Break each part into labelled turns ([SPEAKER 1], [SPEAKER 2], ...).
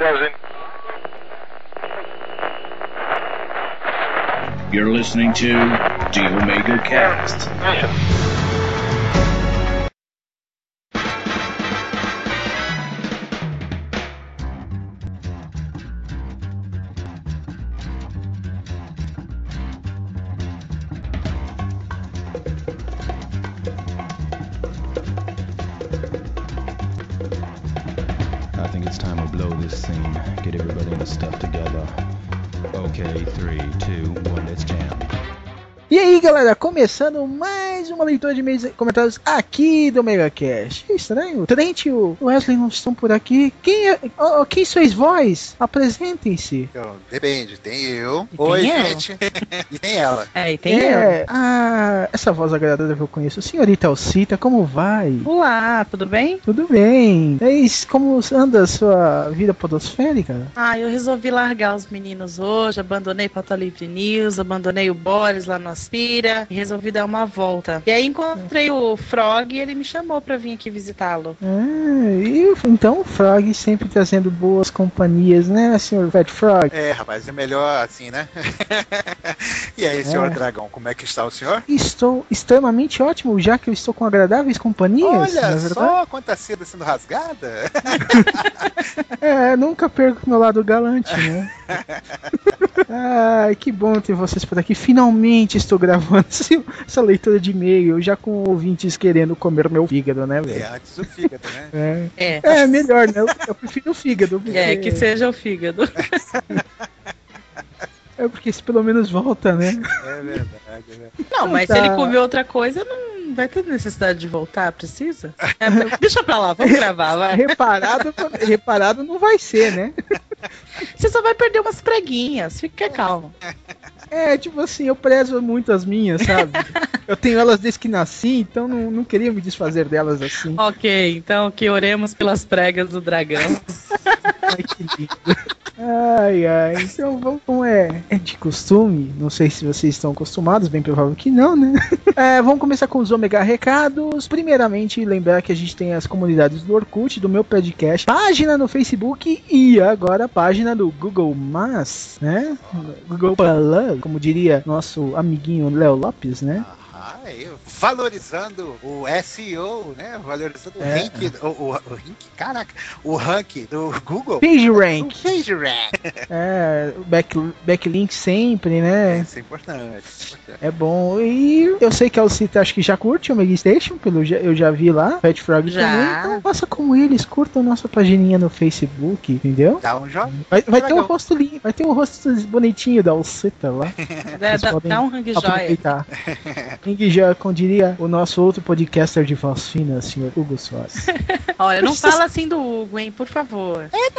[SPEAKER 1] doesn't.
[SPEAKER 2] You're listening to the Omega Cast.
[SPEAKER 3] Começando mais uma leitura de e comentários aqui do MegaCast. Que estranho, Trent e o Wesley não estão por aqui. Quem, é, oh, quem sois vós? Apresentem-se.
[SPEAKER 4] Depende, tem eu.
[SPEAKER 5] E tem
[SPEAKER 4] Oi,
[SPEAKER 5] ela.
[SPEAKER 4] gente. e tem ela.
[SPEAKER 5] É, e tem eu.
[SPEAKER 3] É, ah, essa voz agradável que eu conheço. Senhorita Alcita, como vai?
[SPEAKER 5] Olá, tudo bem?
[SPEAKER 3] Tudo bem. Eis como anda a sua vida podosférica?
[SPEAKER 5] Ah, eu resolvi largar os meninos hoje, abandonei Pauta Livre News, abandonei o Boris lá no Aspira e resolvi dar uma volta. E aí encontrei o Frog e ele me chamou pra vir aqui visitá-lo.
[SPEAKER 3] Ah, e então o Frog sempre trazendo boas companhias, né, senhor Fat Frog?
[SPEAKER 4] É, rapaz, é melhor assim, né? e aí, senhor
[SPEAKER 3] É.
[SPEAKER 4] Dragão, como é que está o senhor?
[SPEAKER 3] Estou extremamente ótimo, já que eu estou com agradáveis companhias.
[SPEAKER 4] Olha
[SPEAKER 3] é verdade?
[SPEAKER 4] só quanta seda sendo rasgada.
[SPEAKER 3] É, nunca perco meu lado galante, né? Ai, que bom ter vocês por aqui. Finalmente estou gravando esse- essa leitura de e-mail, já com ouvintes querendo comer meu fígado, né,
[SPEAKER 4] é,
[SPEAKER 3] velho?
[SPEAKER 4] antes do fígado, né?
[SPEAKER 3] É.
[SPEAKER 5] É.
[SPEAKER 3] É, melhor, né? Eu, eu prefiro o fígado. Porque,
[SPEAKER 5] É, que seja o fígado.
[SPEAKER 3] é porque se pelo menos volta, né?
[SPEAKER 4] É verdade, é verdade.
[SPEAKER 5] Não, mas
[SPEAKER 3] tá.
[SPEAKER 5] se ele comer outra coisa, não vai ter necessidade de voltar, precisa? É, deixa pra lá, vamos gravar, vai.
[SPEAKER 3] Reparado, reparado não vai ser, né?
[SPEAKER 5] Você só vai perder umas preguinhas, fica calmo.
[SPEAKER 3] É, tipo assim, eu prezo muito as minhas, sabe? Eu tenho elas desde que nasci, então não, não queria me desfazer delas assim.
[SPEAKER 5] Ok, então que oremos pelas pregas do dragão.
[SPEAKER 3] Ai, que lindo. Ai, ai. Então vamos, como é, é de costume, não sei se vocês estão acostumados, bem provável que não, né? É, vamos começar com os Omega Recados. Primeiramente, lembrar que a gente tem as comunidades do Orkut, do meu podcast, página no Facebook e agora a página do Google Mas, né? Google Plus, como diria nosso amiguinho Léo Lopes, né?
[SPEAKER 4] Ah, valorizando o SEO, né? Valorizando o
[SPEAKER 3] É.
[SPEAKER 4] rank, o, o, o rank, caraca, o rank do Google.
[SPEAKER 3] PageRank,
[SPEAKER 4] PageRank.
[SPEAKER 3] é, back, backlink sempre, né?
[SPEAKER 4] Isso é importante. isso é importante.
[SPEAKER 3] É bom. E eu sei que a Alcita acho que já curte o Mega Station, pelo já- eu já vi lá. Fat Frog
[SPEAKER 5] Já.
[SPEAKER 3] também. Então faça como eles, curtam nossa pagininha no Facebook, entendeu?
[SPEAKER 4] Dá um joinha.
[SPEAKER 3] Vai, vai ter
[SPEAKER 4] Legal.
[SPEAKER 3] rosto lindo, vai ter o rosto bonitinho da Alcita lá.
[SPEAKER 5] Dá, dá- dá um rangue joia.
[SPEAKER 3] Aproveitar. Ring já, como diria o nosso outro podcaster de voz fina, senhor Hugo Soares.
[SPEAKER 5] Olha, não fala assim do Hugo, hein, por favor.
[SPEAKER 3] É,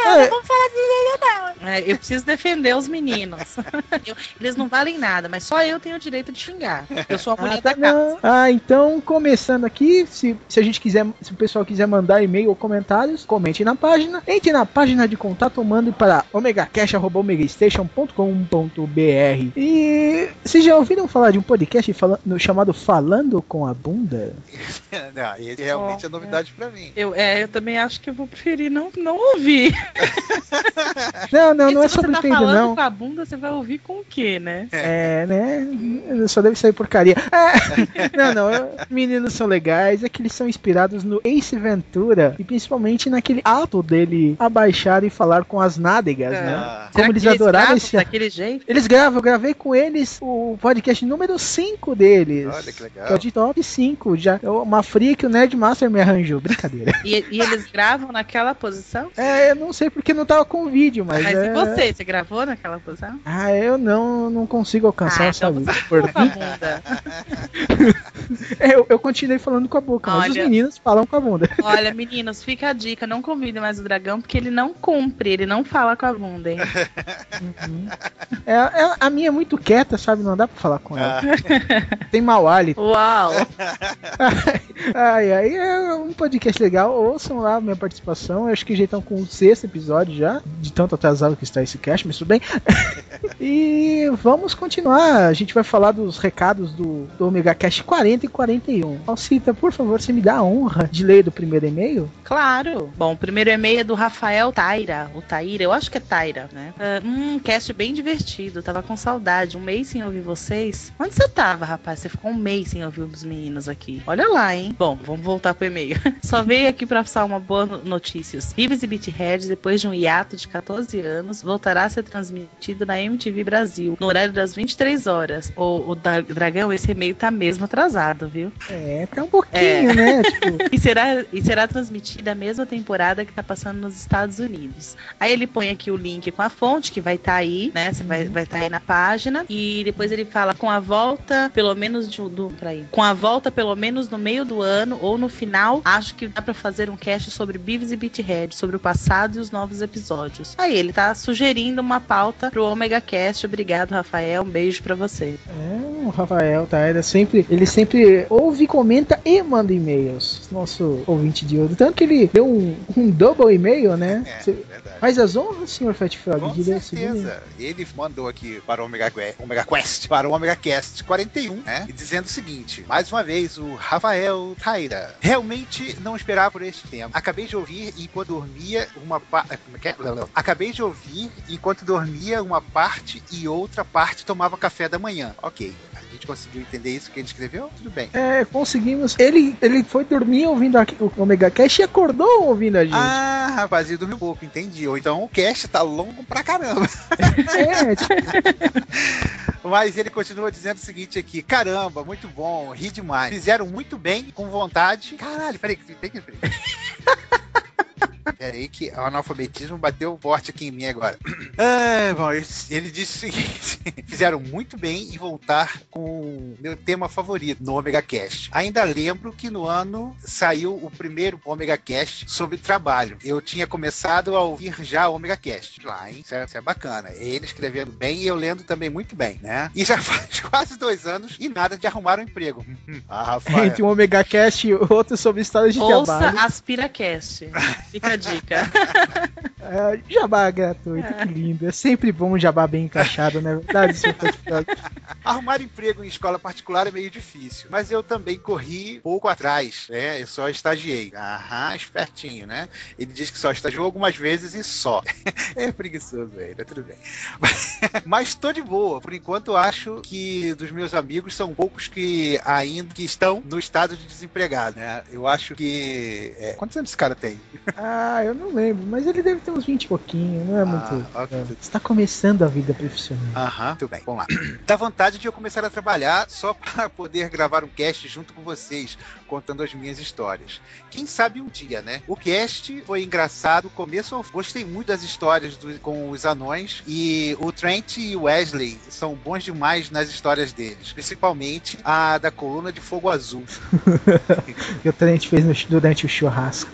[SPEAKER 5] É, eu preciso defender os meninos. Eu- eles não valem nada, mas só eu tenho o direito de xingar. Eu sou a mulher
[SPEAKER 3] Ah, tá
[SPEAKER 5] da casa.
[SPEAKER 3] bom. Ah, então, começando aqui, se, se a gente quiser, se o pessoal quiser mandar e-mail ou comentários, comente na página. Entre na página de contato ou mande para omegacash.omegastation.com.br. E vocês já ouviram falar de um podcast fala- no- Falando com a Bunda?
[SPEAKER 4] Não, ele realmente é novidade pra mim.
[SPEAKER 5] Eu, é, eu também acho que eu vou preferir não, não ouvir.
[SPEAKER 3] Não, não, não
[SPEAKER 5] Porque
[SPEAKER 3] é
[SPEAKER 5] se
[SPEAKER 3] sobre
[SPEAKER 5] você tá falando
[SPEAKER 3] não.
[SPEAKER 5] com a bunda, você vai ouvir com o quê, né?
[SPEAKER 3] É, né? Só deve sair porcaria. É, não, não. eu- Meninos são legais. É que eles são inspirados no Ace Ventura. E principalmente naquele ato dele abaixar e falar com as nádegas, né?
[SPEAKER 4] Ah,
[SPEAKER 3] Como eles adoraram
[SPEAKER 5] gravam
[SPEAKER 3] esse-
[SPEAKER 5] daquele jeito?
[SPEAKER 3] Eles gravam, eu gravei com eles o podcast número 5 deles.
[SPEAKER 4] Olha que
[SPEAKER 3] Que é o
[SPEAKER 4] legal.
[SPEAKER 3] de top 5. Já, uma fria que o Nerdmaster me arranjou. Brincadeira.
[SPEAKER 5] E, e eles gravam naquela posição?
[SPEAKER 3] É, eu não sei porque não tava com vídeo, mas.
[SPEAKER 5] Mas
[SPEAKER 3] é...
[SPEAKER 5] e você? Você gravou naquela posição?
[SPEAKER 3] Ah, eu não, não consigo alcançar
[SPEAKER 5] Ah,
[SPEAKER 3] essa
[SPEAKER 5] então
[SPEAKER 3] vida.
[SPEAKER 5] Por bunda.
[SPEAKER 3] É, eu, eu continuei falando com a boca, mas os
[SPEAKER 5] Olha.
[SPEAKER 3] meninos falam com a bunda.
[SPEAKER 5] Olha, meninos, fica a dica, não convidem mais o dragão, porque ele não cumpre, ele não fala com a bunda, hein?
[SPEAKER 3] Uhum. É, é- a minha é muito quieta, sabe? Não dá pra falar com ela.
[SPEAKER 4] Ah,
[SPEAKER 3] Tem mau hálito.
[SPEAKER 5] Uau!
[SPEAKER 3] Ai, ai, é um podcast legal. Ouçam lá a minha participação. Eu acho que já estão com o sexto episódio já, de tanto atrasado que está esse cast, mas tudo bem. e vamos continuar. A gente vai falar dos recados do, do Omega Cast 40 e 41. Alcita, por favor, você me dá a honra de ler do primeiro e-mail?
[SPEAKER 5] Claro. Bom, o primeiro e-mail é do Rafael Taira. O Taira, eu acho que é Taira, né? Uh, um cast bem divertido. Tava com saudade. Um mês sem ouvir vocês. Onde você tava, rapaz? Você ficou um mês sem ouvir os meninos aqui. Olha lá, hein? Bom, vamos voltar pro e-mail. Só veio aqui pra passar uma boa notícia. Vives e Beathead, depois de um hiato de 14 anos, voltará a ser transmitido na MTV Brasil, no horário das 23 horas. O, o Dragão, esse e-mail tá mesmo atrasado, viu?
[SPEAKER 3] É, tá um pouquinho, é. né?
[SPEAKER 5] Tipo... e, será, e será transmitida a mesma temporada que tá passando nos Estados Unidos. Aí ele põe aqui o link com a fonte, que vai estar tá aí, né? Você vai estar vai tá aí na página. E depois ele fala com a volta, pelo menos de, do. Com a volta, pelo menos no meio do ano ou no final, acho que dá para fazer um cast sobre Beavis e Beathead, sobre o passado e os novos episódios. Aí ele tá sugerindo uma pauta pro Omega Cast. Obrigado, Rafael. Um beijo para você.
[SPEAKER 3] É, o Rafael, tá? Ele sempre, ele sempre ouve, comenta e manda e-mails. Nosso ouvinte de ouro. Tanto que ele deu um, um double e-mail, né? É, Você Faz as honras, senhor Fat Frog?
[SPEAKER 4] Com certeza. Ele mandou aqui para o Omega, Omega Quest, para o Omega Cast 41, né? E dizendo o seguinte: mais uma vez, o Rafael Taira. Realmente não esperava por este tema. Acabei de ouvir enquanto dormia uma parte. É é? Acabei de ouvir enquanto dormia uma parte e outra parte tomava café da manhã. Ok. A gente conseguiu entender isso que ele escreveu? Tudo bem.
[SPEAKER 3] É, conseguimos. Ele, ele foi dormir ouvindo aqui, o Omega Cast e acordou ouvindo a gente.
[SPEAKER 4] Ah, rapaz, ele dormiu pouco, entendi. Ou então o cast tá longo pra caramba. É. Mas ele continua dizendo o seguinte aqui: caramba, muito bom, ri demais. Fizeram muito bem, com vontade. Caralho, peraí, tem que. Peraí que o analfabetismo bateu forte aqui em mim agora. Ah, bom, ele disse o seguinte: fizeram muito bem em voltar com meu tema favorito no Omega Cast. Ainda lembro que no ano saiu o primeiro Omega Cast sobre trabalho. Eu tinha começado a ouvir já o Omega Cast lá, hein? Isso é, isso é bacana. Ele escrevendo bem e eu lendo também muito bem, né? E já faz quase dois anos e nada de arrumar um emprego.
[SPEAKER 3] ah, Rafael. Entre um Omega Cast e outro sobre história de
[SPEAKER 5] Ouça
[SPEAKER 3] trabalho.
[SPEAKER 5] Ouça AspiraCast. Fica dica.
[SPEAKER 3] É, jabá gratuito, é. que lindo. É sempre bom um jabá bem encaixado, né? Verdade,
[SPEAKER 4] Arrumar emprego em escola particular é meio difícil, mas eu também corri pouco atrás, né? Eu só estagiei. Aham, espertinho, né? Ele diz que só estagiou algumas vezes e só. é preguiçoso, velho, é tudo bem. mas tô de boa. Por enquanto, acho que dos meus amigos são poucos que ainda que estão no estado de desempregado, né? Eu acho que. É... Quantos anos esse cara tem?
[SPEAKER 3] Ah, eu não lembro, mas ele deve ter uns 20 e pouquinho, não é ah, muito. Okay. É, está começando a vida profissional.
[SPEAKER 4] Aham, tudo bem. Vamos lá. Dá vontade de eu começar a trabalhar só para poder gravar um cast junto com vocês, contando as minhas histórias. Quem sabe um dia, né? O cast foi engraçado, começo ao... Gostei muito das histórias do... com os anões e o Trent e o Wesley são bons demais nas histórias deles, principalmente a da coluna de fogo azul.
[SPEAKER 3] que o Trent fez no... durante o churrasco.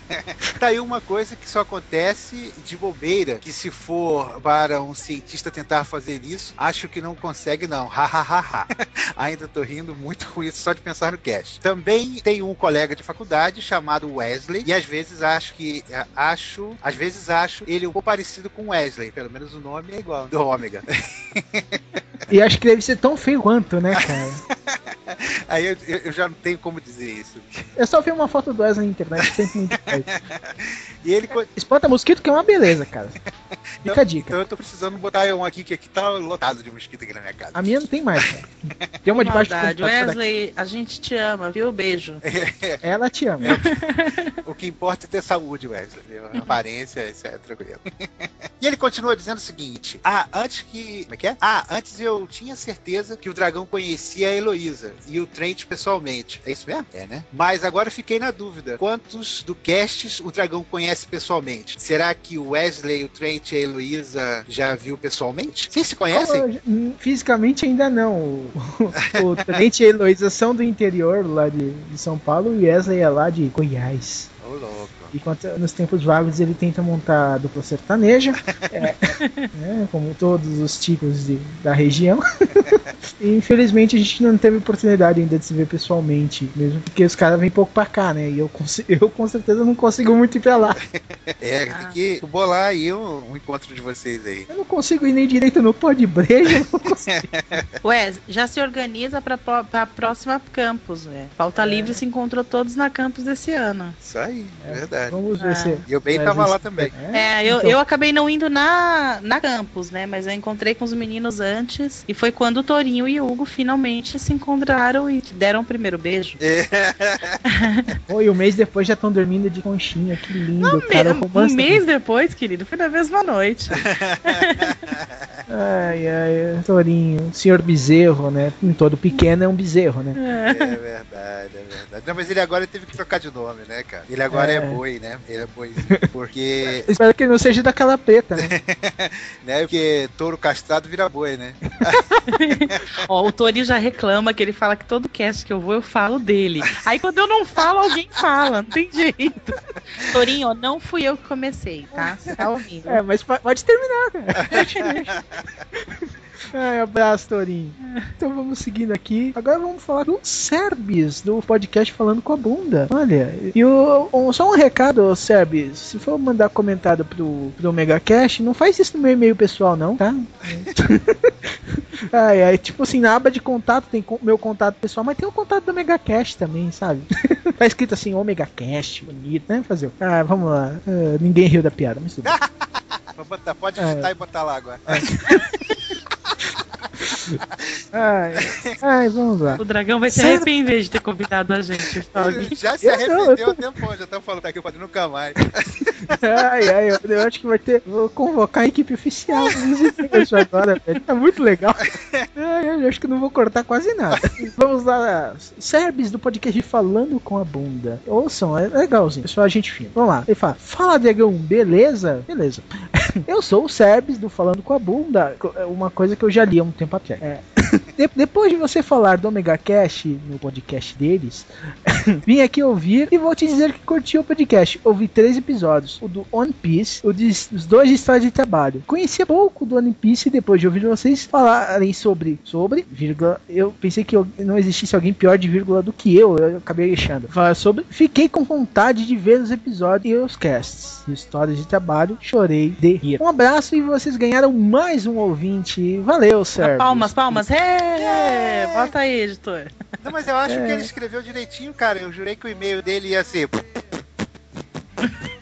[SPEAKER 4] tá aí uma coisa que só acontece de bobeira, que se for para um cientista tentar fazer isso, acho que não consegue não. Hahaha. Ainda tô rindo muito com isso só de pensar no cast. Também tem um colega de faculdade chamado Wesley, e às vezes acho que acho, às vezes acho ele um pouco parecido com Wesley, pelo menos o nome é igual do Ômega.
[SPEAKER 3] E acho que deve ser tão feio quanto, né, cara?
[SPEAKER 4] Aí eu, eu, já não tenho como dizer isso.
[SPEAKER 3] Eu só vi uma foto do Wesley na internet, sempre muito
[SPEAKER 4] E ele.
[SPEAKER 3] Espanta mosquito que é uma beleza, cara. Fica
[SPEAKER 4] então,
[SPEAKER 3] a dica.
[SPEAKER 4] Então eu tô precisando botar um aqui, que aqui tá lotado de mosquito aqui na minha casa.
[SPEAKER 3] A minha não tem mais, cara. Tem uma debaixo
[SPEAKER 5] do Wesley, a gente te ama, viu? Beijo.
[SPEAKER 3] Ela te ama.
[SPEAKER 4] É, o que importa é ter saúde, Wesley. Aparência, isso é tranquilo. E ele continua dizendo o seguinte: Ah, antes que. Como é que é? Ah, antes eu tinha certeza que o dragão conhecia a Heloísa e o Trent pessoalmente. É isso mesmo? É, né? Mas agora fiquei na dúvida. Quantos do castes o dragão conhece pessoalmente? Será que o Wesley, o Trent e a Heloísa já viu pessoalmente? Vocês se conhecem?
[SPEAKER 3] Hum, fisicamente ainda não. O, o Trent e a Heloísa são do interior lá de, de São Paulo e Wesley é lá de Goiás.
[SPEAKER 4] Ô, louco.
[SPEAKER 3] Enquanto nos tempos vagos ele tenta montar a dupla sertaneja, é, né, como todos os tipos de, da região. Infelizmente a gente não teve oportunidade ainda de se ver pessoalmente, mesmo porque os caras vêm pouco pra cá, né? E eu, eu com certeza não consigo muito ir pra lá.
[SPEAKER 4] É, tem que bolar aí um, um encontro de vocês aí.
[SPEAKER 3] Eu não consigo ir nem direito no pó de breja.
[SPEAKER 5] Ué, já se organiza pra, pra próxima campus, ué. Pauta Livre se encontrou todos na campus desse ano.
[SPEAKER 4] Isso aí, verdade.
[SPEAKER 3] Vamos ver
[SPEAKER 5] Ah.
[SPEAKER 3] se.
[SPEAKER 4] E eu bem tava lá também.
[SPEAKER 5] É, eu,
[SPEAKER 3] Então.
[SPEAKER 5] eu acabei não indo na, na campus, né? Mas eu encontrei com os meninos antes. E foi quando o Torinho e o Hugo finalmente se encontraram e deram o primeiro beijo.
[SPEAKER 4] É,
[SPEAKER 3] e um mês depois já estão dormindo de conchinha, que lindo, cara. o
[SPEAKER 5] um
[SPEAKER 3] romance
[SPEAKER 5] mês depois, querido, foi na mesma noite.
[SPEAKER 3] Ai, ai, Torinho, senhor bezerro, né? Em todo pequeno é um bezerro, né?
[SPEAKER 4] é verdade, é verdade. Não, mas ele agora teve que trocar de nome, né, cara? Ele agora é,
[SPEAKER 3] É.
[SPEAKER 4] boi, né? Ele é boizinho. Porque,
[SPEAKER 3] Espero que ele não seja daquela preta, né?
[SPEAKER 4] né? Porque touro castrado vira boi, né?
[SPEAKER 5] Ó, o Torinho já reclama que ele fala que todo cast que eu vou, eu falo dele. Aí quando eu não falo, alguém fala, não tem jeito. Torinho, não fui eu que comecei, tá? Você tá ouvindo?
[SPEAKER 3] É, mas po- pode terminar, cara. Ai, abraço, Torinho. Então vamos seguindo aqui. Agora vamos falar do Serbis, do podcast Falando com a Bunda. Olha, e o, um- só um recado, Serbis. Se for mandar comentário pro, pro Megacast, não faz isso no meu e-mail pessoal, não, tá? ai, ai, tipo assim, na aba de contato tem co- meu contato pessoal, mas tem o contato do Megacast também, sabe? tá escrito assim, Omega Cast, bonito, né? Fazer. Ah, vamos lá. Ah, ninguém riu da piada, mas tudo bem.
[SPEAKER 4] Botar- Pode
[SPEAKER 3] É.
[SPEAKER 4] digitar e botar lá agora.
[SPEAKER 3] Ai, ai, vamos lá.
[SPEAKER 5] O dragão vai se arrepender de ter convidado a gente?
[SPEAKER 4] Já se
[SPEAKER 3] Eu eu
[SPEAKER 4] arrependeu há tempo, já estão falando aqui, pode nunca mais.
[SPEAKER 3] Ai, ai, eu, eu acho que vai ter. Vou convocar a equipe oficial. Isso agora, velho. Tá muito legal. Ai, ai, eu acho que não vou cortar quase nada. Vamos lá. Serbis do podcast Falando com a Bunda. Ouçam, é legalzinho. Pessoal, a gente fina. Vamos lá. Ele fala: Fala, Dragão, beleza? Beleza. Eu sou o Serbis do Falando com a Bunda. É Uma coisa que eu já li há um tempo atrás. É. De- depois de você falar do Omega Cash no podcast deles, vim aqui ouvir e vou te dizer que curti o podcast. Ouvi três episódios: o do One Piece, o de, os dois de história de trabalho. Conhecia pouco do One Piece e depois de ouvir vocês falarem sobre, sobre, vírgula, eu pensei que eu- não existisse alguém pior de vírgula do que eu, eu acabei deixando. Falar sobre, fiquei com vontade de ver os episódios e os casts histórias de trabalho, chorei de rir. Um abraço e vocês ganharam mais um ouvinte. Valeu, Sérgio.
[SPEAKER 5] Palmas, palmas. É, bota aí, editor.
[SPEAKER 4] Não, mas eu acho
[SPEAKER 3] É.
[SPEAKER 4] que ele escreveu direitinho, cara. Eu jurei que o e-mail dele ia ser.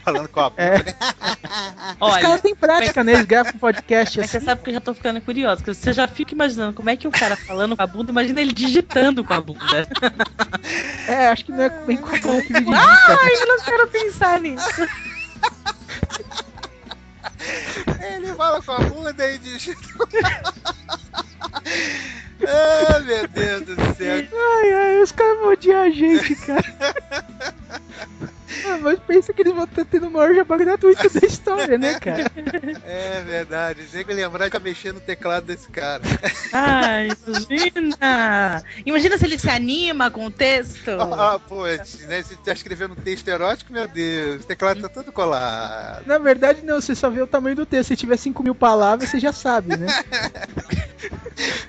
[SPEAKER 4] Falando com a
[SPEAKER 3] É.
[SPEAKER 4] né?
[SPEAKER 3] Os
[SPEAKER 5] Olha,
[SPEAKER 3] caras têm prática, né? Eles gravam um podcast
[SPEAKER 5] mas
[SPEAKER 3] assim.
[SPEAKER 5] você sabe que eu já tô ficando curiosa. porque Você já fica imaginando como é que o cara falando com a bunda, imagina ele digitando com a bunda.
[SPEAKER 3] É, acho que não é bem comum que digita.
[SPEAKER 5] Ai, eu não quero pensar nisso.
[SPEAKER 4] Ele fala com a bunda e diz. ah, meu Deus do céu.
[SPEAKER 3] Ai, ai, os caras vão odiar a gente, cara. Ah, mas pensa que eles vão estar tendo o maior jabá gratuito da história, né, cara?
[SPEAKER 4] É verdade. Tem que lembrar de mexer no teclado desse cara.
[SPEAKER 5] Ai, imagina. Imagina se ele se anima com o texto.
[SPEAKER 4] Ah, pô, né, se tá escrevendo um texto erótico, meu Deus, o teclado tá todo colado.
[SPEAKER 3] Na verdade, não, você só vê o tamanho do texto. Se tiver 5 mil palavras, você já sabe, né?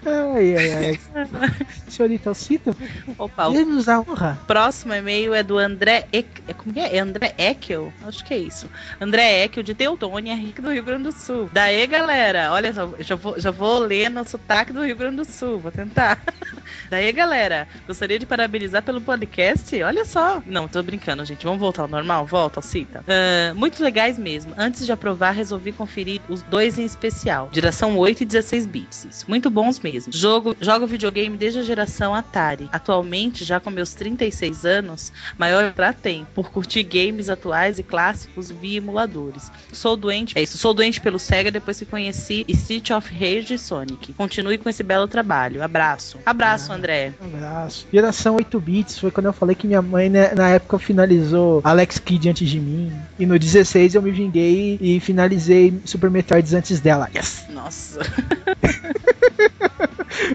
[SPEAKER 3] Ai, ai, ai. Senhorita Alcita,
[SPEAKER 5] Opa, o
[SPEAKER 3] dê-nos a honra.
[SPEAKER 5] próximo e-mail é do André. Ek- é, Como que é? É André Ekel? Acho que é isso. André Ekel, de Teutônia, Rico do Rio Grande do Sul. Daí, galera, olha só, já vou, já vou ler no sotaque do Rio Grande do Sul, vou tentar. Daí, galera, gostaria de parabenizar pelo podcast. Olha só. Não, tô brincando, gente. Vamos voltar ao normal? Volta, cita. Ah, muito legais mesmo. Antes de aprovar, resolvi conferir os dois em especial. Geração 8 e 16 bits. Muito bons mesmo. Jogo, jogo videogame desde a geração Atari. Atualmente, já com meus 36 anos, maior pra tempo, por curtir games atuais e clássicos via emuladores. Sou doente, é isso, sou doente pelo Sega depois que conheci Street of Rage e Sonic. Continue com esse belo trabalho. Abraço. Abraço, André.
[SPEAKER 3] Um abraço. Geração 8 bits foi quando eu falei que minha mãe, né, na época, finalizou Alex Kidd antes de mim. E no 16 eu me vinguei e finalizei Super Metroid antes dela. Yes!
[SPEAKER 5] Nossa.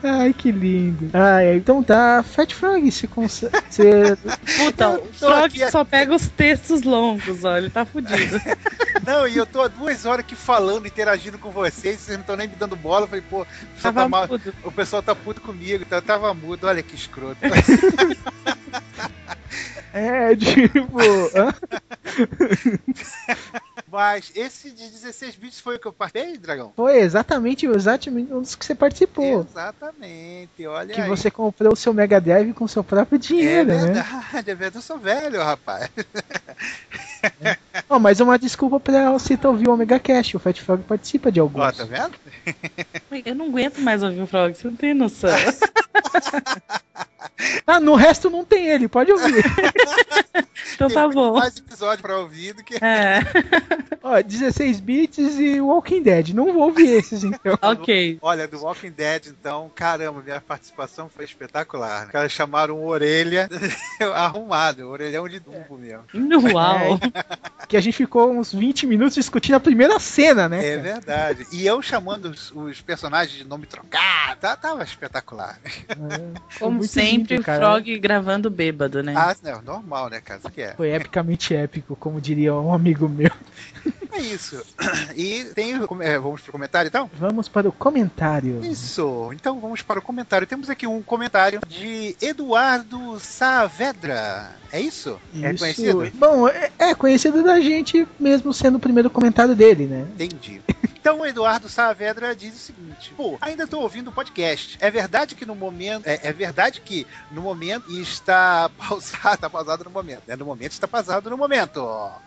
[SPEAKER 3] Ai, que lindo. Ai, então tá. Fat Frog, você consegue. Você...
[SPEAKER 5] Puta, o Frog só pega os textos longos, ó. Ele tá fudido.
[SPEAKER 4] Não, e eu tô há duas horas aqui falando, interagindo com vocês, vocês não estão nem me dando bola. Eu falei, pô, o pessoal,
[SPEAKER 5] Tava
[SPEAKER 4] tá mal-
[SPEAKER 5] mudo.
[SPEAKER 4] o pessoal tá puto comigo, então eu tava mudo, olha que escroto.
[SPEAKER 3] É, tipo.
[SPEAKER 4] Mas esse de 16 bits foi o que eu participei, Dragão?
[SPEAKER 3] Foi exatamente, exatamente um dos que você participou.
[SPEAKER 4] Exatamente, olha
[SPEAKER 3] Que
[SPEAKER 4] aí.
[SPEAKER 3] você comprou o seu Mega Drive com seu próprio
[SPEAKER 4] É
[SPEAKER 3] dinheiro, né?
[SPEAKER 4] verdade, é verdade, eu sou velho, rapaz.
[SPEAKER 3] Ó, mas uma desculpa pra você ouvir o Omega Cash. O Fat Frog participa de alguns.
[SPEAKER 4] Ó, tá vendo?
[SPEAKER 5] Eu não aguento mais ouvir o Frog, você não tem noção.
[SPEAKER 3] Ah, no resto não tem ele, pode ouvir.
[SPEAKER 5] Então tá bom.
[SPEAKER 4] mais episódio pra ouvir do que.
[SPEAKER 5] É,
[SPEAKER 3] Ó, 16 bits e Walking Dead. Não vou ouvir esses então.
[SPEAKER 5] ok.
[SPEAKER 4] Olha, do Walking Dead, então, caramba, minha participação foi espetacular. Né? Os caras chamaram o Orelha arrumado, orelhão de dumbo mesmo.
[SPEAKER 5] Uau.
[SPEAKER 3] Que a gente ficou uns 20 minutos discutindo a primeira cena, né?
[SPEAKER 4] É
[SPEAKER 3] cara?
[SPEAKER 4] verdade. E eu chamando os, os personagens de nome trocado, tá- tava espetacular.
[SPEAKER 3] É, foi
[SPEAKER 5] Como sempre,
[SPEAKER 3] lindo,
[SPEAKER 5] o
[SPEAKER 3] cara.
[SPEAKER 5] Frog gravando bêbado, né?
[SPEAKER 4] Ah, não, normal, né, cara? Isso que é.
[SPEAKER 3] Foi epicamente épico, como diria um amigo meu.
[SPEAKER 4] É isso. E tem. é, Vamos pro comentário então?
[SPEAKER 3] Vamos para o comentário.
[SPEAKER 4] Isso, então vamos para o comentário. Temos aqui um comentário de Eduardo Saavedra. É isso? É
[SPEAKER 3] Isso.
[SPEAKER 4] conhecido?
[SPEAKER 3] Bom, é, é conhecido da gente, mesmo sendo o primeiro comentário dele, né?
[SPEAKER 4] Entendi. Então o Eduardo Saavedra diz o seguinte: Pô, ainda tô ouvindo o podcast. É verdade que no momento. É, é verdade que no momento está pausado, tá pausado no momento. Né? No momento está pausado no momento.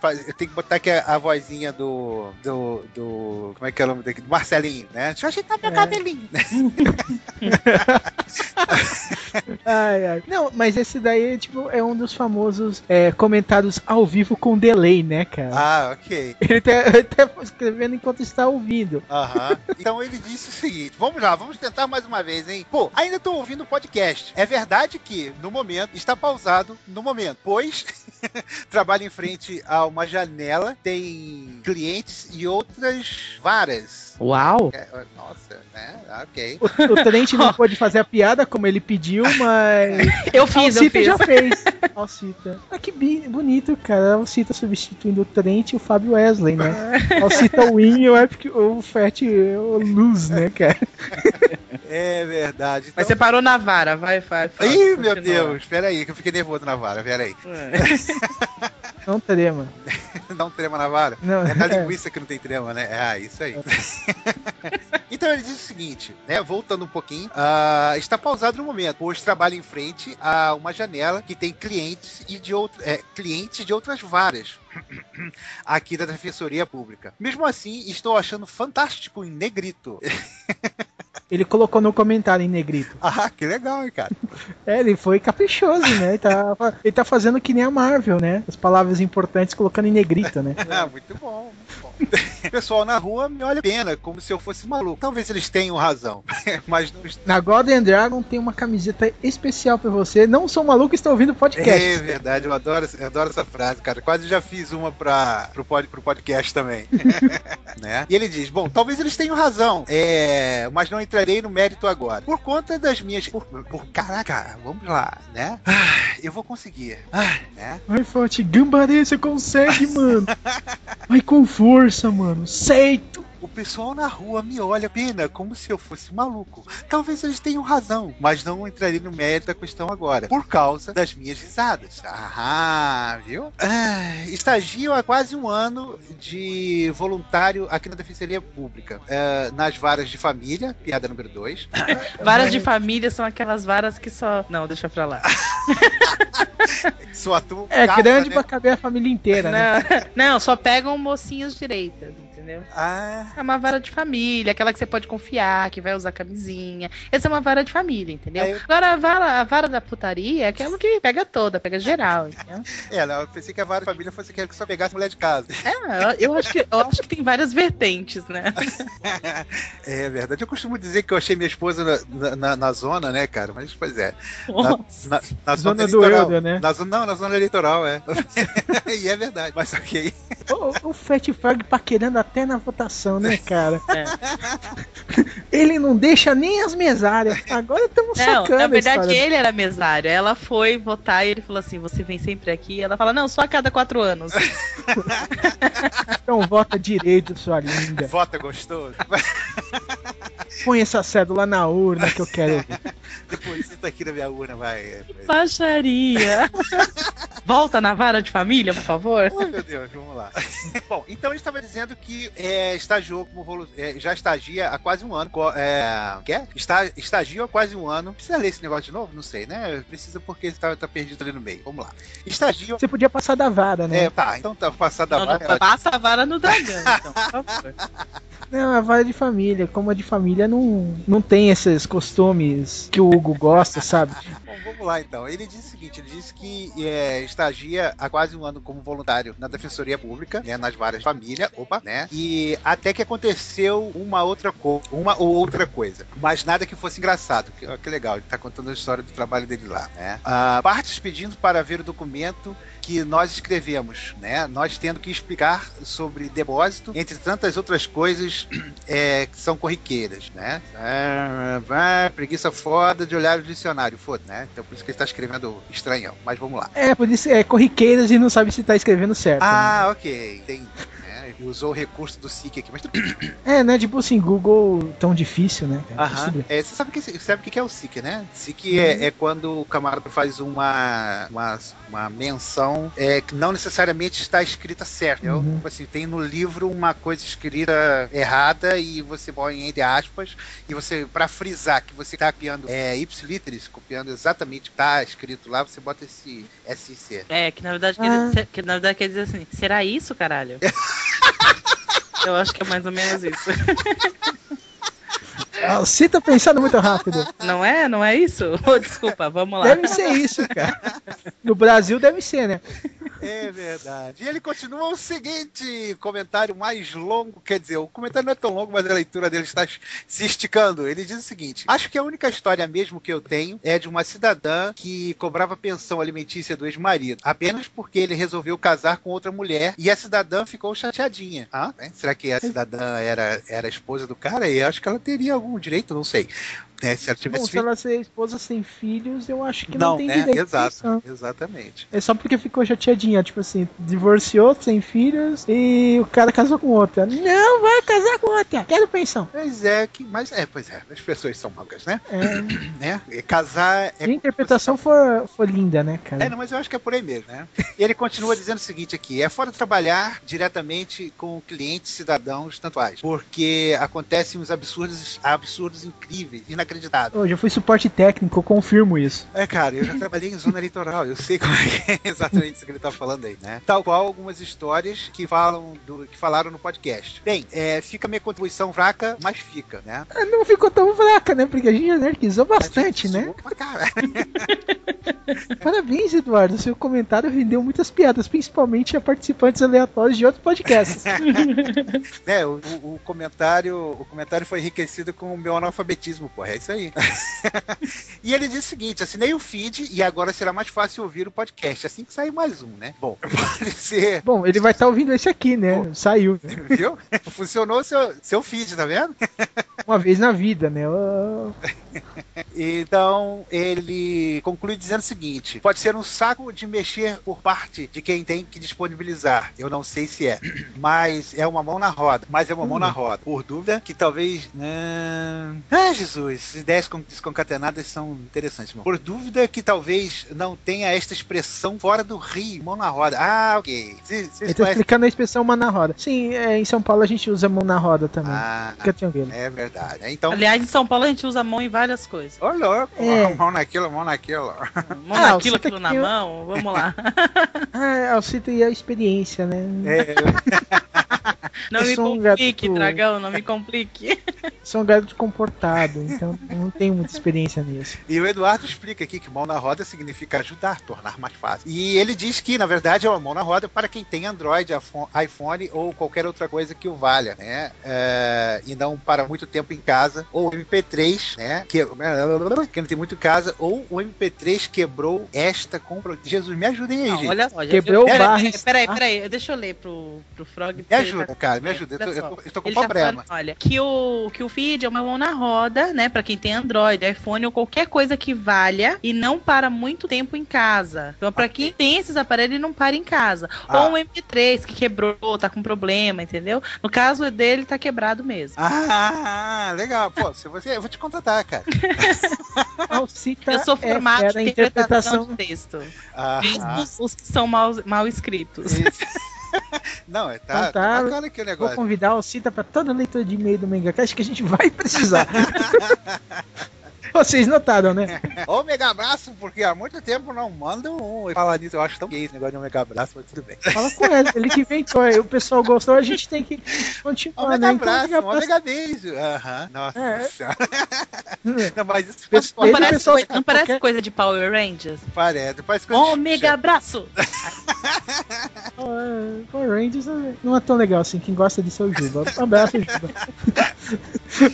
[SPEAKER 4] Eu tenho que botar aqui a, a vozinha do. do. do. Como é que é o nome daqui? Do Marcelinho, né? Deixa eu ajeitar meu
[SPEAKER 3] É.
[SPEAKER 4] cabelinho.
[SPEAKER 3] Ai, ai. Não, mas esse daí, tipo, é um dos famosos é, comentários ao vivo com delay, né, cara?
[SPEAKER 4] Ah, ok.
[SPEAKER 3] Ele, tá, ele tá escrevendo enquanto está ouvindo.
[SPEAKER 4] Aham. Então ele disse o seguinte: vamos lá, vamos tentar mais uma vez, hein? Pô, ainda tô ouvindo o podcast. É verdade que, no momento, está pausado no momento, pois trabalho em frente a uma janela, tem clientes e outras varas.
[SPEAKER 5] Uau.
[SPEAKER 4] É, nossa, né? Ah, Ok.
[SPEAKER 3] O, o Trent não pôde fazer a piada como ele pediu, mas.
[SPEAKER 5] Eu fiz, eu
[SPEAKER 3] Alcita
[SPEAKER 5] fiz.
[SPEAKER 3] já fez. Alcita. Ah, que bonito, cara. Alcita substituindo o Trent e o Fábio Wesley, né? Alcita win e o Epic, o Fat o lose, né, cara?
[SPEAKER 4] É verdade.
[SPEAKER 5] Mas
[SPEAKER 4] Então...
[SPEAKER 5] você parou na vara, vai, vai. Frog,
[SPEAKER 4] Ih, meu
[SPEAKER 5] continua.
[SPEAKER 4] Deus, espera aí, que eu fiquei nervoso na vara, pera aí.
[SPEAKER 5] É.
[SPEAKER 3] Não trema.
[SPEAKER 4] Dá um trema na vara.
[SPEAKER 3] Não,
[SPEAKER 4] É na
[SPEAKER 3] é.
[SPEAKER 4] linguiça que não tem trema, né? Ah, isso aí. Então ele diz o seguinte, né? Voltando um pouquinho, ah, está pausado no momento, pois trabalho em frente a uma janela que tem clientes e de outro, é, clientes de outras varas. Aqui da Defensoria Pública. Mesmo assim, estou achando fantástico em negrito.
[SPEAKER 3] Ele colocou no comentário em negrito.
[SPEAKER 4] Ah, que legal, hein, cara.
[SPEAKER 3] É, ele foi caprichoso, né? Ele tá, ele tá fazendo que nem a Marvel, né? As palavras importantes colocando em negrito, né?
[SPEAKER 4] Ah, muito bom, muito bom. O pessoal na rua me olha pena, como se eu fosse maluco. Talvez eles tenham razão, mas não
[SPEAKER 3] Na Golden Dragon tem uma camiseta especial pra você. Não sou maluco, estou ouvindo o podcast.
[SPEAKER 4] É verdade, eu adoro, eu adoro essa frase, cara. Quase já fiz uma pra, pro, pod, pro podcast também. né? E ele diz: Bom, talvez eles tenham razão, é, mas não entrarei no mérito agora. Por conta das minhas. Por, por- caraca, vamos lá, né? Ah, eu vou conseguir. Ah, né?
[SPEAKER 3] Vai, Forte, Gambare, você consegue, mano. Vai com força, mano. Seito.
[SPEAKER 4] O pessoal na rua me olha pena como se eu fosse maluco. Talvez eles tenham razão, mas não entrarei no mérito da questão agora, por causa das minhas risadas. Ah, viu? Ah, estagio há quase um ano de voluntário aqui na Defensoria Pública, ah, nas varas de família, piada número 2.
[SPEAKER 5] Varas de família são aquelas varas que só. Não, deixa pra lá.
[SPEAKER 4] Sou atuo
[SPEAKER 3] É
[SPEAKER 4] casa,
[SPEAKER 3] grande
[SPEAKER 4] né?
[SPEAKER 3] pra caber a família inteira, né?
[SPEAKER 5] Não, não, só pegam mocinhas direitas, entendeu?
[SPEAKER 4] Ah,
[SPEAKER 5] É uma vara de família, aquela que você pode confiar, que vai usar camisinha. Essa é uma vara de família, entendeu?
[SPEAKER 4] Eu-
[SPEAKER 5] Agora, a vara, a vara da putaria é aquela que pega toda, pega geral, entendeu?
[SPEAKER 4] é, não, eu pensei que a vara de família fosse aquela que só pegasse mulher de casa.
[SPEAKER 5] É, eu acho que, eu acho que tem várias vertentes, né?
[SPEAKER 4] É verdade. Eu costumo dizer que eu achei minha esposa na, na- na zona, né, cara? Mas, pois é. Na, na- na
[SPEAKER 3] Zona do
[SPEAKER 4] eleitoral.
[SPEAKER 3] Elder, né?
[SPEAKER 4] Na zona, não, na zona eleitoral, é. e é verdade. Mas ok.
[SPEAKER 3] O, o Fat Frog paquerando a até na votação, né, cara?
[SPEAKER 5] É.
[SPEAKER 3] Ele não deixa nem as mesárias. Agora estamos sacando
[SPEAKER 5] na verdade ele era mesário. Ela foi votar e ele falou assim: Você vem sempre aqui? Ela fala: Não, só a cada quatro anos.
[SPEAKER 3] Então vota direito, sua linda.
[SPEAKER 4] Vota gostoso.
[SPEAKER 3] Põe essa cédula na urna que eu quero ver.
[SPEAKER 4] Depois senta aqui na minha urna, vai.
[SPEAKER 5] Baixaria. Volta na vara de família, por favor.
[SPEAKER 4] Ai, meu Deus, vamos lá. Bom, então ele estava dizendo que é, estagiou como é, já estagia há quase um ano. É, quer? Está, estagiou há quase um ano. Precisa ler esse negócio de novo? Não sei, né? Precisa porque ele tá, tá perdido ali no meio. Vamos lá. Estagiou.
[SPEAKER 3] Você podia passar da vara, né?
[SPEAKER 4] É, tá, então tá a
[SPEAKER 5] Não, não,
[SPEAKER 4] vara. ela-
[SPEAKER 5] passa a vara no dragão, então, por favor.
[SPEAKER 3] Não, é vara de família. Como a de família não, não tem esses costumes que o Hugo gosta, sabe?
[SPEAKER 4] Bom, vamos lá então. Ele disse o seguinte: ele disse que é, estagia há quase um ano como voluntário na Defensoria Pública, né, nas várias famílias, opa, né? E até que aconteceu uma outra uma ou outra coisa, mas nada que fosse engraçado. Que, ó, que legal, ele tá contando a história do trabalho dele lá, né? Ah, partes pedindo para ver o documento que nós escrevemos, né? Nós tendo que explicar sobre depósito, entre tantas outras coisas é, que são corriqueiras, né? Ah, ah, preguiça foda de olhar o dicionário, foda, né? Então por isso que ele tá escrevendo estranhão. Mas vamos lá.
[SPEAKER 3] É, por isso é corriqueiras e não sabe se tá escrevendo certo. né?
[SPEAKER 4] Ah, ok, entendi. Né? Ele usou o recurso do SIC aqui, mas tudo
[SPEAKER 3] É, né? Tipo assim, Google tão difícil, né? É
[SPEAKER 4] Aham. É, você sabe o que, sabe o que é o SIC, né? SIC é, é quando o camarada faz uma, uma, uma menção é, que não necessariamente está escrita certo. entendeu?
[SPEAKER 3] Uhum.
[SPEAKER 4] Tipo assim, tem no livro uma coisa escrita errada e você põe entre aspas e você, para frisar que você está copiando é, ipsiliteris, copiando exatamente o que está escrito lá, você bota esse SIC.
[SPEAKER 5] É, que na verdade,
[SPEAKER 3] Ah.
[SPEAKER 5] quer, que na verdade quer dizer assim: Será isso, caralho? Eu acho que é mais ou menos isso.
[SPEAKER 3] Ah, Você tá pensando muito rápido.
[SPEAKER 5] Não é? Não é isso? Desculpa, vamos lá.
[SPEAKER 3] Deve ser isso, cara. No Brasil deve ser, né?
[SPEAKER 4] É verdade. E ele continua o seguinte comentário mais longo, quer dizer, o comentário não é tão longo, mas a leitura dele está se esticando. Ele diz o seguinte: Acho que a única história mesmo que eu tenho é de uma cidadã que cobrava pensão alimentícia do ex-marido, apenas porque ele resolveu casar com outra mulher e a cidadã ficou chateadinha. Ah, né? Será que a cidadã era, era esposa do cara? E acho que ela teria algum direito, não sei. Né? Se ela tivesse
[SPEAKER 3] Bom, se ela ser esposa sem filhos, eu acho que não, tem
[SPEAKER 4] né?
[SPEAKER 3] direito.
[SPEAKER 4] Exato,
[SPEAKER 3] não.
[SPEAKER 4] exatamente.
[SPEAKER 3] É só porque ficou chateadinha, tipo assim, divorciou sem filhos e o cara casou com outra. Não vai casar com outra, quero pensão.
[SPEAKER 4] Pois é, que, mas é, pois é, as pessoas são magas, né?
[SPEAKER 3] É,
[SPEAKER 4] né? E Casar é
[SPEAKER 3] a interpretação for, for linda, né, cara?
[SPEAKER 4] É, não, mas eu acho que é por aí mesmo, né? E ele continua dizendo o seguinte aqui: é fora trabalhar diretamente com clientes cidadãos, tanto faz. Porque acontecem uns absurdos, absurdos incríveis, inacreditáveis.
[SPEAKER 3] Hoje eu fui suporte técnico, eu confirmo isso.
[SPEAKER 4] É, cara, eu já trabalhei em zona litoral, eu sei como é que é exatamente isso que ele tá falando aí, né? Tal qual algumas histórias que falam do que falaram no podcast. Bem, é, fica minha contribuição fraca, mas fica, né?
[SPEAKER 3] Ah, Não ficou tão fraca, né? Porque a gente anarquizou bastante, né?
[SPEAKER 4] Zoou pra caralho.
[SPEAKER 3] Parabéns, Eduardo. Seu comentário rendeu muitas piadas, principalmente a participantes aleatórios de outros podcasts.
[SPEAKER 4] né, o, o- comentário, o comentário foi enriquecido com o meu analfabetismo, porra, é isso aí. e ele disse o seguinte: assinei o feed e agora será mais fácil ouvir o podcast, assim que sair mais um, né? Bom, pode ser.
[SPEAKER 3] Bom, ele vai estar ouvindo esse aqui, né? Saiu.
[SPEAKER 4] Viu? Funcionou seu, seu feed, tá vendo?
[SPEAKER 3] Uma vez na vida, né? Oh,
[SPEAKER 4] Então, ele conclui dizendo o seguinte: pode ser um saco de mexer por parte de quem tem que disponibilizar. Eu não sei se é, mas é uma mão na roda. Mas é uma mão na roda. Por dúvida que talvez. né? Ah, Jesus, ideias con- desconcatenadas são interessantes, irmão. Por dúvida que talvez não tenha esta expressão fora do Rio, mão na roda. Ah, ok.
[SPEAKER 3] Ele tá
[SPEAKER 4] conhecem?
[SPEAKER 3] explicando a expressão mão na roda. Sim, é, em São Paulo a gente usa mão na roda também.
[SPEAKER 4] Ah,
[SPEAKER 3] Fica tranquilo.
[SPEAKER 4] é verdade. Então.
[SPEAKER 5] Aliás, em São Paulo a gente usa a mão em várias coisas.
[SPEAKER 4] Louco,
[SPEAKER 3] É.
[SPEAKER 4] mão naquilo, mão naquilo.
[SPEAKER 5] Mão
[SPEAKER 3] Ah,
[SPEAKER 5] naquilo,
[SPEAKER 3] tá
[SPEAKER 5] aquilo na
[SPEAKER 3] ó.
[SPEAKER 5] mão, vamos lá.
[SPEAKER 3] Ah, Alcito e a experiência, né?
[SPEAKER 4] É,
[SPEAKER 5] Não
[SPEAKER 3] Eu
[SPEAKER 5] me
[SPEAKER 3] sou um
[SPEAKER 5] complique,
[SPEAKER 3] gato-
[SPEAKER 5] dragão, não me complique.
[SPEAKER 3] Sou um garoto comportado, então não tenho muita experiência nisso.
[SPEAKER 4] E o Eduardo explica aqui que mão na roda significa ajudar, tornar mais fácil. E ele diz que, na verdade, é uma mão na roda para quem tem Android, iPhone ou qualquer outra coisa que o valha, né? É, e não para muito tempo em casa. Ou MP3, né? Que, que não tem muito em casa. Ou o MP3 quebrou esta compra. Jesus, me ajudem aí,
[SPEAKER 5] Não,
[SPEAKER 4] gente.
[SPEAKER 5] olha só.
[SPEAKER 3] Quebrou
[SPEAKER 5] eu- peraí,
[SPEAKER 3] barras.
[SPEAKER 5] Peraí, peraí, peraí, deixa eu ler pro, pro Frog.
[SPEAKER 4] Me
[SPEAKER 5] ele
[SPEAKER 4] ajuda,
[SPEAKER 5] tá-
[SPEAKER 4] cara, me ajuda. Eu tô, eu tô- eu tô com
[SPEAKER 5] Ele tá
[SPEAKER 4] problema.
[SPEAKER 5] falando, olha, que o, que o feed é uma mão na roda, né? Pra quem tem Android, iPhone ou qualquer coisa que valha e não para muito tempo em casa. Então, pra quem tem esses aparelhos, não para em casa.
[SPEAKER 4] Ah.
[SPEAKER 5] Ou um MP3 que quebrou, tá com problema, entendeu? No caso dele, tá quebrado mesmo.
[SPEAKER 4] Ah, legal. Pô, se você, eu vou te contratar, cara.
[SPEAKER 3] Alcita
[SPEAKER 5] Eu sou
[SPEAKER 3] é-
[SPEAKER 5] formado
[SPEAKER 3] a
[SPEAKER 5] em interpretação
[SPEAKER 3] interpretação.
[SPEAKER 5] de texto.
[SPEAKER 4] Ah,
[SPEAKER 5] Mesmo os, os que são mal, mal escritos.
[SPEAKER 4] isso. Não, é tá,
[SPEAKER 3] Então tá.
[SPEAKER 4] bacana aqui o
[SPEAKER 3] Vou
[SPEAKER 4] negócio.
[SPEAKER 3] convidar a Alcita para toda leitura de e-mail do MengaCast que a gente vai precisar. Vocês notaram, né?
[SPEAKER 4] Ô, mega abraço, porque há muito tempo não mandam um. Falar nisso, eu acho tão gay esse negócio de um mega abraço, mas tudo bem.
[SPEAKER 3] Fala com ele, ele que inventou. aí O pessoal gostou, a gente tem que continuar, né? Então,
[SPEAKER 4] abraço,
[SPEAKER 3] mega
[SPEAKER 4] um mega beijo. Aham, nossa
[SPEAKER 3] É. abraço.
[SPEAKER 4] Não, mas isso
[SPEAKER 5] Não parece,
[SPEAKER 3] pessoal,
[SPEAKER 5] não parece
[SPEAKER 3] qualquer-
[SPEAKER 5] coisa de Power Rangers?
[SPEAKER 4] parece, parece coisa de
[SPEAKER 5] Ômega abraço!
[SPEAKER 3] Power Rangers é- não é tão legal assim. Quem gosta disso é o Juba. Um abraço, Juba.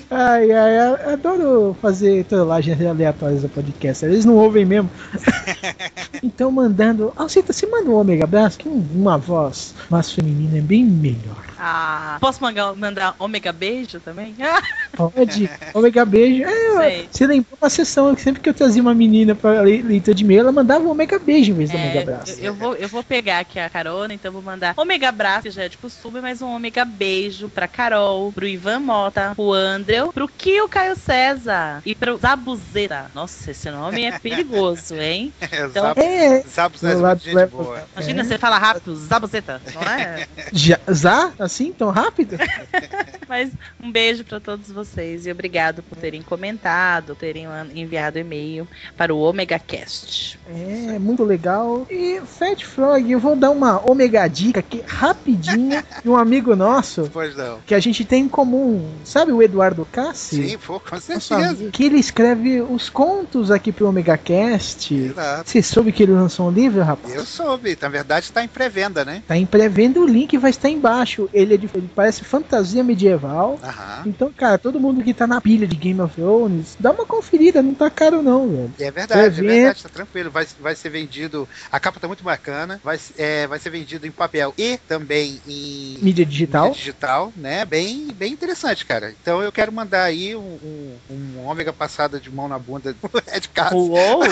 [SPEAKER 3] Ai, ai, eu adoro fazer trollagens aleatórias do podcast. Eles não ouvem mesmo. então, mandando. Alcita, você manda um ômega abraço, que um- uma voz mais feminina é bem melhor.
[SPEAKER 5] Ah, posso mandar, mandar ômega beijo também?
[SPEAKER 3] Pode. Ômega beijo. É, você lembrou uma sessão que sempre que eu trazia uma menina pra le- leitura de e-mail, ela mandava um ômega beijo em vez do ômega
[SPEAKER 5] é,
[SPEAKER 3] abraço.
[SPEAKER 5] eu, eu vou, eu vou pegar aqui a carona, então vou mandar ômega abraço, que já é de costume, mas um ômega beijo pra Carol, pro Ivan Mota, pro Andrew, pro Kio Caio César e pro Zabuzeta. Nossa, esse nome é perigoso, hein?
[SPEAKER 4] É,
[SPEAKER 5] Então-
[SPEAKER 3] É, do
[SPEAKER 4] é boa.
[SPEAKER 5] Imagina
[SPEAKER 3] É.
[SPEAKER 5] você fala rápido, Zabuzeta, não é?
[SPEAKER 3] já, já? Assim, tão rápido?
[SPEAKER 5] Mas um beijo pra todos vocês e obrigado por terem comentado, terem enviado e-mail para o Omega Cast.
[SPEAKER 3] É, muito legal. E Fat Frog, eu vou dar uma ômega dica aqui rapidinha de um amigo nosso
[SPEAKER 4] Pois não.
[SPEAKER 3] que a gente tem em comum. Sabe o Eduardo Cassi?
[SPEAKER 4] Sim, pô, com certeza.
[SPEAKER 3] Que ele escreve os contos aqui pro Omega Cast.
[SPEAKER 4] Exato.
[SPEAKER 3] Você soube que ele lançou um livro, rapaz?
[SPEAKER 4] Eu soube, na verdade está em pré-venda, né?
[SPEAKER 3] Tá em pré-venda, o link vai estar embaixo. Ele, é de- ele parece fantasia medieval.
[SPEAKER 4] Aham.
[SPEAKER 3] Então, cara, todo mundo que tá na pilha de Game of Thrones, dá uma conferida, não tá caro não, velho.
[SPEAKER 4] É verdade, é verdade, tá tranquilo. Vai, vai ser vendido. A capa tá muito bacana. Vai, é, vai ser vendido em papel e também em
[SPEAKER 3] Mídia digital.
[SPEAKER 4] mídia digital, né? Bem, bem interessante, cara. Então eu quero mandar aí um, um, um ômega passada de mão na bunda do Ed Castro.
[SPEAKER 5] Uou!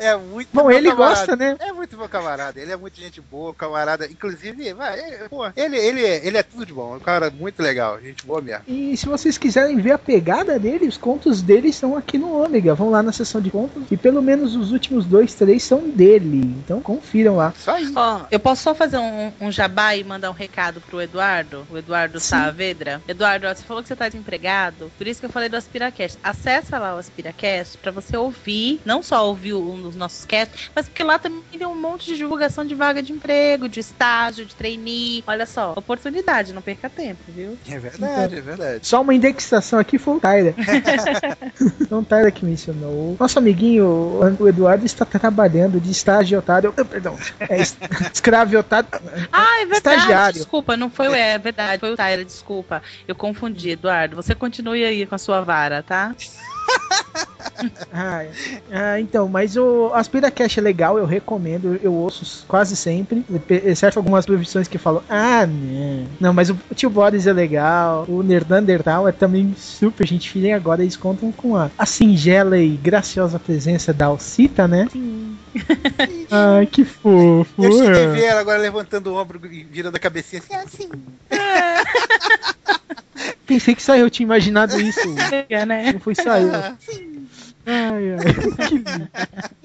[SPEAKER 4] É muito
[SPEAKER 3] Bom, ele
[SPEAKER 4] camarada.
[SPEAKER 3] gosta, né?
[SPEAKER 4] É muito meu camarada, ele é muito gente boa, camarada. Inclusive, vai, pô, ele, ele, é- ele é tudo de bom, é um cara muito legal, gente boa mesmo.
[SPEAKER 3] E se vocês quiserem ver a pegada dele, os contos dele estão aqui no Ômega. Vão lá na seção de contos e pelo menos os últimos dois, três são dele. Então confiram lá.
[SPEAKER 4] Só aí.
[SPEAKER 5] Ó, eu posso só fazer um, um jabá e mandar um recado pro Eduardo? O Eduardo
[SPEAKER 3] Sim.
[SPEAKER 5] Saavedra? Eduardo, ó, você falou que você tá desempregado, por isso que eu falei do Aspiracast. Acessa lá o Aspiracast pra você ouvir, não só ouvir um dos nossos casts, mas porque lá também tem um monte de divulgação de vaga de emprego, de estágio, de trainee. Olha só, oportunidade, não perca tempo, viu?
[SPEAKER 4] É verdade, é verdade.
[SPEAKER 3] Só uma indexação aqui foi o Tyler. então o Tyler que mencionou. Nosso amiguinho, o Eduardo, está trabalhando de estagiário. Ah, Perdão. É, es- escraviotário.
[SPEAKER 5] Ah, é verdade.
[SPEAKER 3] Estagiário.
[SPEAKER 5] Desculpa, não foi o é, é verdade, foi o Tyler, desculpa. Eu confundi, Eduardo. Você continue aí com a sua vara, tá?
[SPEAKER 3] Ah, ah, então, mas o Aspira Cash é legal, eu recomendo, eu ouço quase sempre, exceto algumas previsões que falam, ah, não. Não, mas o Tio Boris é legal, o Nerdandertal é também super gente fina e agora eles contam com a, a singela e graciosa presença da Alcita, né?
[SPEAKER 5] Sim.
[SPEAKER 3] Ai, que fofo.
[SPEAKER 4] Eu a ver ela agora levantando o ombro e virando a cabecinha assim, assim.
[SPEAKER 3] Pensei que só eu tinha imaginado isso.
[SPEAKER 5] É, né?
[SPEAKER 3] Não foi só eu. Ai, ai, que lindo.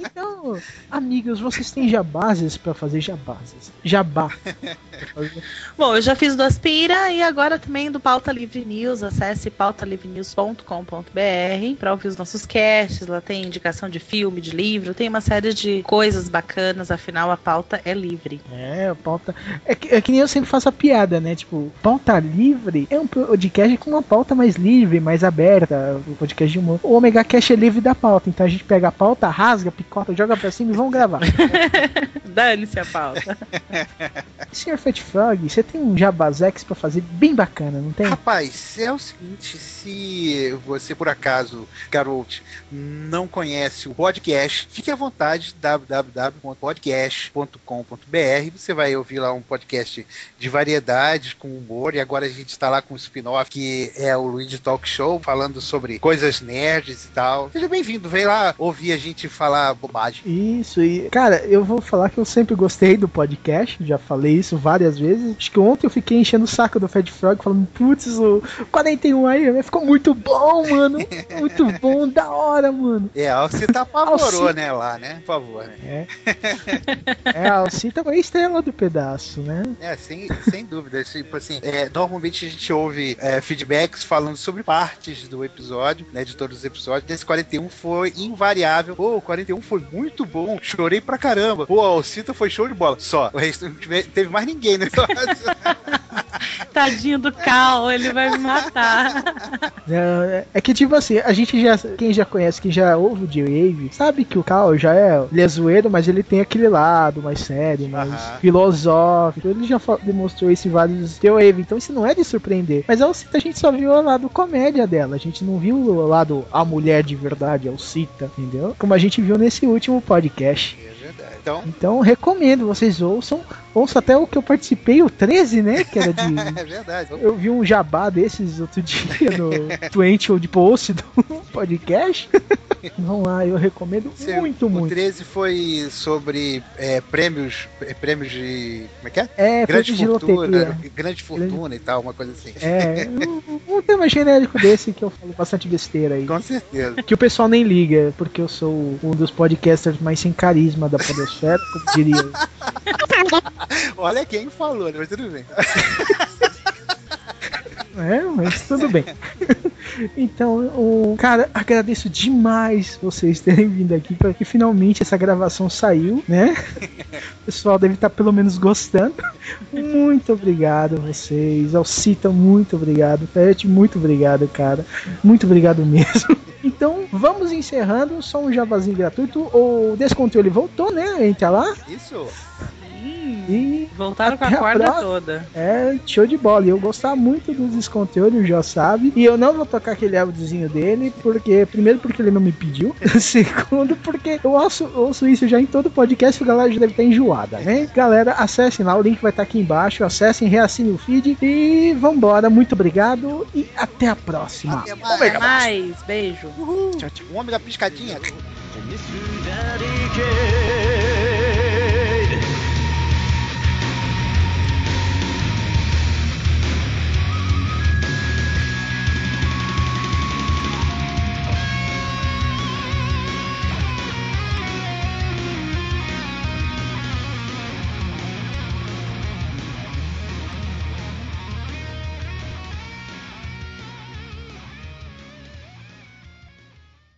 [SPEAKER 3] Então amigos, vocês têm jabases pra fazer jabases. Jabá.
[SPEAKER 5] Bom, eu já fiz do Aspira e agora também do Pauta Livre News. Acesse pautalivrenews.com.br para ouvir os nossos casts. Lá tem indicação de filme, de livro, tem uma série de coisas bacanas. Afinal, a pauta é livre.
[SPEAKER 3] É, a pauta. É que, é que nem eu sempre faço a piada, né? Tipo, pauta livre é um podcast com uma pauta mais livre, mais aberta. O podcast de humor. O Omega Cash é livre da pauta. Então a gente pega a pauta, rasga, picota, joga pra cima e vamos gravar.
[SPEAKER 5] Dane-se a pauta.
[SPEAKER 3] Senhor Fat Frog, você tem um jabazex pra fazer bem bacana, não tem?
[SPEAKER 4] Rapaz, é o seguinte, se você por acaso, garoto, não conhece o podcast, fique à vontade, www.podcast.com.br, você vai ouvir lá um podcast de variedades, com humor, e agora a gente está lá com um spin-off que é o Luigi Talk Show, falando sobre coisas nerds e tal. Seja bem-vindo, vem lá ouvir a gente falar bobagem.
[SPEAKER 3] Isso, e cara, eu vou falar que eu sempre gostei do podcast, já falei isso várias vezes. Acho que ontem eu fiquei enchendo o saco do Fed Frog, falando, putz, o 41 aí ficou muito bom, mano. Muito bom, da hora, mano.
[SPEAKER 4] É, a Alcita apavorou, né, lá, né? Por favor, né?
[SPEAKER 3] É. É, a Alcita a estrela do pedaço, né?
[SPEAKER 4] É, sem, sem dúvida. Tipo assim, é, normalmente a gente ouve é, feedbacks falando sobre partes do episódio, né? De todos os episódios. Desse 41 foi invariável. Pô, o 41 foi muito bom. Chorei pra caramba. Pô, a Alcita foi show de bola. Só. O resto não teve, teve mais ninguém no episódio.
[SPEAKER 5] Tadinho do Cal, ele vai me matar.
[SPEAKER 3] É, é que tipo assim, a gente já. Quem já conhece, quem já ouve o J-Wave, sabe que o Cal já é. Ele é zoeiro, mas ele tem aquele lado mais sério, mais filosófico. Ele já demonstrou isso em vários J-Wave, então isso não é de surpreender. Mas a Alcita a gente só viu o lado comédia dela. A gente não viu o lado a mulher de verdade, a Alcita, entendeu? Como a gente viu nesse último podcast.
[SPEAKER 4] É. Então,
[SPEAKER 3] Então recomendo, vocês ouçam. Ouçam até o que eu participei, o 13, né? Que era de.
[SPEAKER 4] é verdade.
[SPEAKER 3] Eu vi um jabá desses outro dia no Twenty Old Post do podcast. Vamos lá, eu recomendo muito,
[SPEAKER 4] o
[SPEAKER 3] muito.
[SPEAKER 4] 13 foi sobre é, prêmios, é, prêmios de. Como é que é?
[SPEAKER 3] É,
[SPEAKER 4] grande
[SPEAKER 3] prêmio de
[SPEAKER 4] fortuna, grande fortuna e tal, uma coisa assim.
[SPEAKER 3] É, um, um tema genérico desse que eu falo bastante besteira aí.
[SPEAKER 4] Com certeza.
[SPEAKER 3] Que o pessoal nem liga, porque eu sou um dos podcasters mais sem carisma da podosfera, como diria.
[SPEAKER 4] Olha quem falou, né? Mas tudo bem.
[SPEAKER 3] É, mas tudo bem. Então, o cara, agradeço demais vocês terem vindo aqui, porque finalmente essa gravação saiu, né? O pessoal deve estar pelo menos gostando. Muito obrigado a vocês. Alcita, muito obrigado. Pet, muito obrigado, cara. Muito obrigado mesmo. Então, vamos encerrando. Só um jabazinho gratuito. O Descontrole voltou, né? Entra lá.
[SPEAKER 4] Isso.
[SPEAKER 3] E
[SPEAKER 5] voltaram com a
[SPEAKER 3] a
[SPEAKER 5] corda
[SPEAKER 3] próxima.
[SPEAKER 5] toda.
[SPEAKER 3] É, show de bola. E eu gostava muito do Descontrole, o já sabe. E eu não vou tocar aquele áudiozinho dele, porque, primeiro, porque ele não me pediu. Segundo, porque eu ouço, ouço isso já em todo podcast, a galera já deve estar enjoada, né? Galera, acessem lá, o link vai estar aqui embaixo. Acessem, reassinem o feed. E vambora. Muito obrigado e até a próxima.
[SPEAKER 4] Até mais.
[SPEAKER 5] Até mais, beijo.
[SPEAKER 4] Um homem da piscadinha.